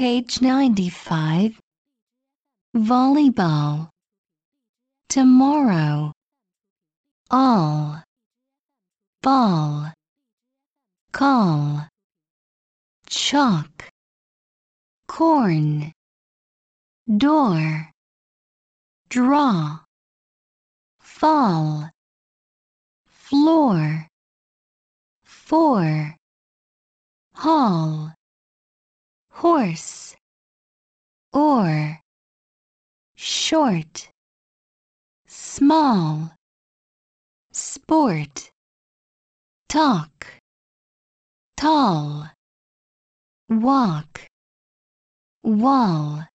Page 95. Volleyball. Tomorrow. All. Ball. Call. Chalk. Corn. Door. Draw. Fall. Floor. Four. Hall horse or short small sport talk tall walk wall